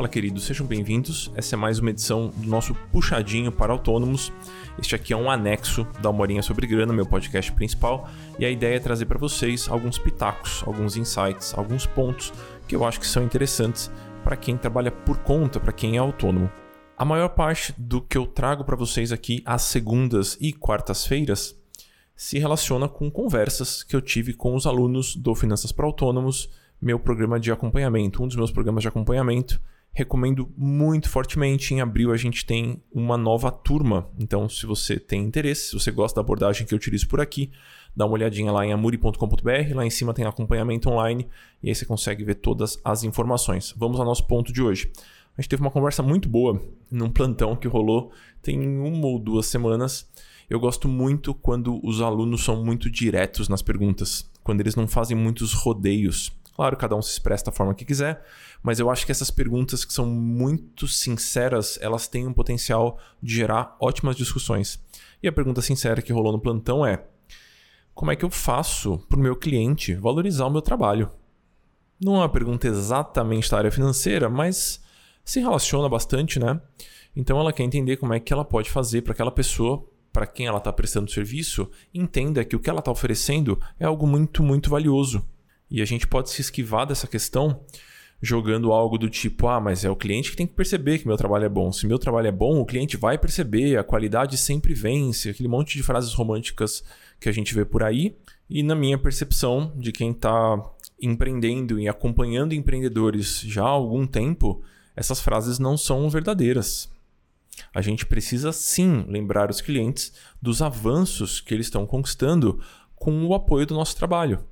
Fala, queridos, sejam bem-vindos. Essa é mais uma edição do nosso Puxadinho para Autônomos. Este aqui é um anexo da Morinha sobre Grana, meu podcast principal, e a ideia é trazer para vocês alguns pitacos, alguns insights, alguns pontos que eu acho que são interessantes para quem trabalha por conta, para quem é autônomo. A maior parte do que eu trago para vocês aqui às segundas e quartas-feiras se relaciona com conversas que eu tive com os alunos do Finanças para Autônomos, meu programa de acompanhamento, um dos meus programas de acompanhamento. Recomendo muito fortemente. Em abril a gente tem uma nova turma. Então, se você tem interesse, se você gosta da abordagem que eu utilizo por aqui, dá uma olhadinha lá em amuri.com.br. Lá em cima tem acompanhamento online e aí você consegue ver todas as informações. Vamos ao nosso ponto de hoje. A gente teve uma conversa muito boa num plantão que rolou tem uma ou duas semanas eu gosto muito quando os alunos são muito diretos nas perguntas, quando eles não fazem muitos rodeios. Claro, cada um se expressa da forma que quiser, mas eu acho que essas perguntas que são muito sinceras, elas têm um potencial de gerar ótimas discussões. E a pergunta sincera que rolou no plantão é: como é que eu faço para o meu cliente valorizar o meu trabalho? Não é uma pergunta exatamente da área financeira, mas se relaciona bastante, né? Então ela quer entender como é que ela pode fazer para aquela pessoa para quem ela está prestando serviço, entenda que o que ela está oferecendo é algo muito, muito valioso. E a gente pode se esquivar dessa questão jogando algo do tipo: ah, mas é o cliente que tem que perceber que meu trabalho é bom. Se meu trabalho é bom, o cliente vai perceber, a qualidade sempre vence, aquele monte de frases românticas que a gente vê por aí. E na minha percepção de quem está empreendendo e acompanhando empreendedores já há algum tempo, essas frases não são verdadeiras. A gente precisa sim lembrar os clientes dos avanços que eles estão conquistando com o apoio do nosso trabalho.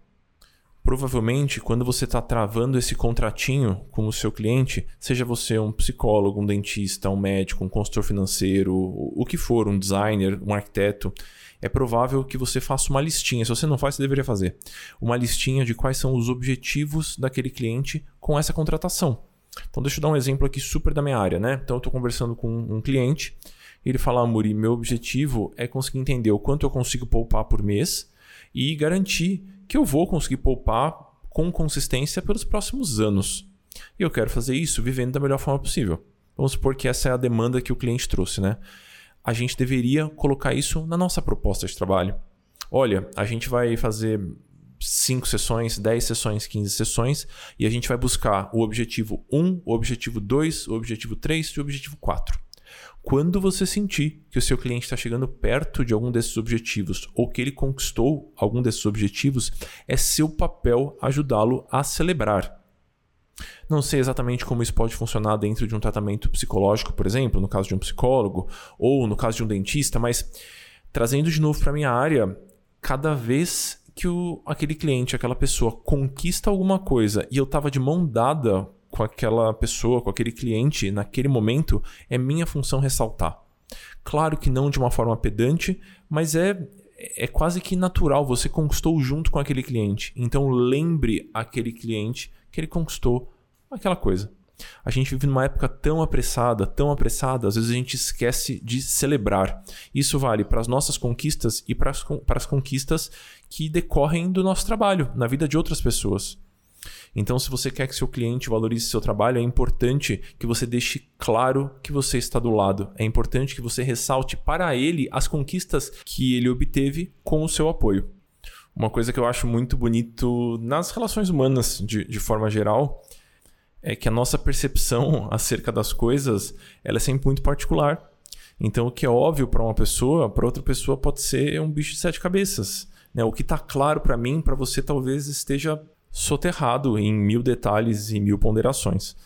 Provavelmente, quando você está travando esse contratinho com o seu cliente, seja você um psicólogo, um dentista, um médico, um consultor financeiro, o que for, um designer, um arquiteto, é provável que você faça uma listinha. Se você não faz, você deveria fazer. Uma listinha de quais são os objetivos daquele cliente com essa contratação. Então, deixa eu dar um exemplo aqui super da minha área, né? Então, eu estou conversando com um cliente ele fala, Muri, meu objetivo é conseguir entender o quanto eu consigo poupar por mês e garantir que eu vou conseguir poupar com consistência pelos próximos anos. E eu quero fazer isso vivendo da melhor forma possível. Vamos supor que essa é a demanda que o cliente trouxe, né? A gente deveria colocar isso na nossa proposta de trabalho. Olha, a gente vai fazer 5 sessões, 10 sessões, 15 sessões, e a gente vai buscar o objetivo 1, o objetivo 2, o objetivo 3 e o objetivo 4. Quando você sentir que o seu cliente está chegando perto de algum desses objetivos ou que ele conquistou algum desses objetivos, é seu papel ajudá-lo a celebrar. Não sei exatamente como isso pode funcionar dentro de um tratamento psicológico, por exemplo, no caso de um psicólogo, ou no caso de um dentista, mas trazendo de novo para minha área, cada vez que o, aquele cliente, aquela pessoa conquista alguma coisa e eu tava de mão dada com aquela pessoa, com aquele cliente naquele momento, é minha função ressaltar. Claro que não de uma forma pedante, mas é, é quase que natural. Você conquistou junto com aquele cliente. Então lembre aquele cliente que ele conquistou aquela coisa. A gente vive numa época tão apressada, tão apressada, às vezes a gente esquece de celebrar. Isso vale para as nossas conquistas e para as, para as conquistas que decorrem do nosso trabalho, na vida de outras pessoas. Então, se você quer que seu cliente valorize seu trabalho, é importante que você deixe claro que você está do lado. É importante que você ressalte para ele as conquistas que ele obteve com o seu apoio. Uma coisa que eu acho muito bonito nas relações humanas, de, de forma geral, é que a nossa percepção acerca das coisas ela é sempre muito particular. Então, o que é óbvio para uma pessoa, para outra pessoa pode ser um bicho de sete cabeças. Né? O que está claro para mim, para você talvez esteja soterrado em mil detalhes e mil ponderações.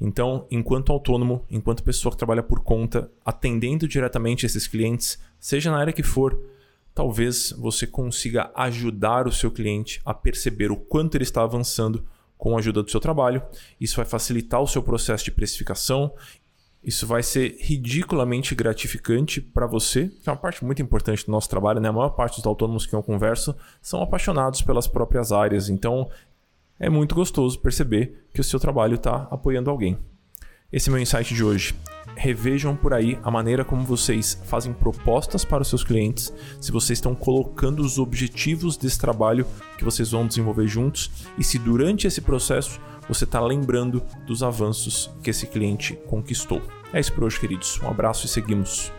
Então, enquanto autônomo, enquanto pessoa que trabalha por conta, atendendo diretamente esses clientes, seja na área que for, talvez você consiga ajudar o seu cliente a perceber o quanto ele está avançando com a ajuda do seu trabalho. Isso vai facilitar o seu processo de precificação. Isso vai ser ridiculamente gratificante para você, que é uma parte muito importante do nosso trabalho. Né? A maior parte dos autônomos que eu converso são apaixonados pelas próprias áreas, então é muito gostoso perceber que o seu trabalho está apoiando alguém. Esse é meu insight de hoje. Revejam por aí a maneira como vocês fazem propostas para os seus clientes, se vocês estão colocando os objetivos desse trabalho que vocês vão desenvolver juntos e se durante esse processo você está lembrando dos avanços que esse cliente conquistou. É isso por hoje, queridos. Um abraço e seguimos.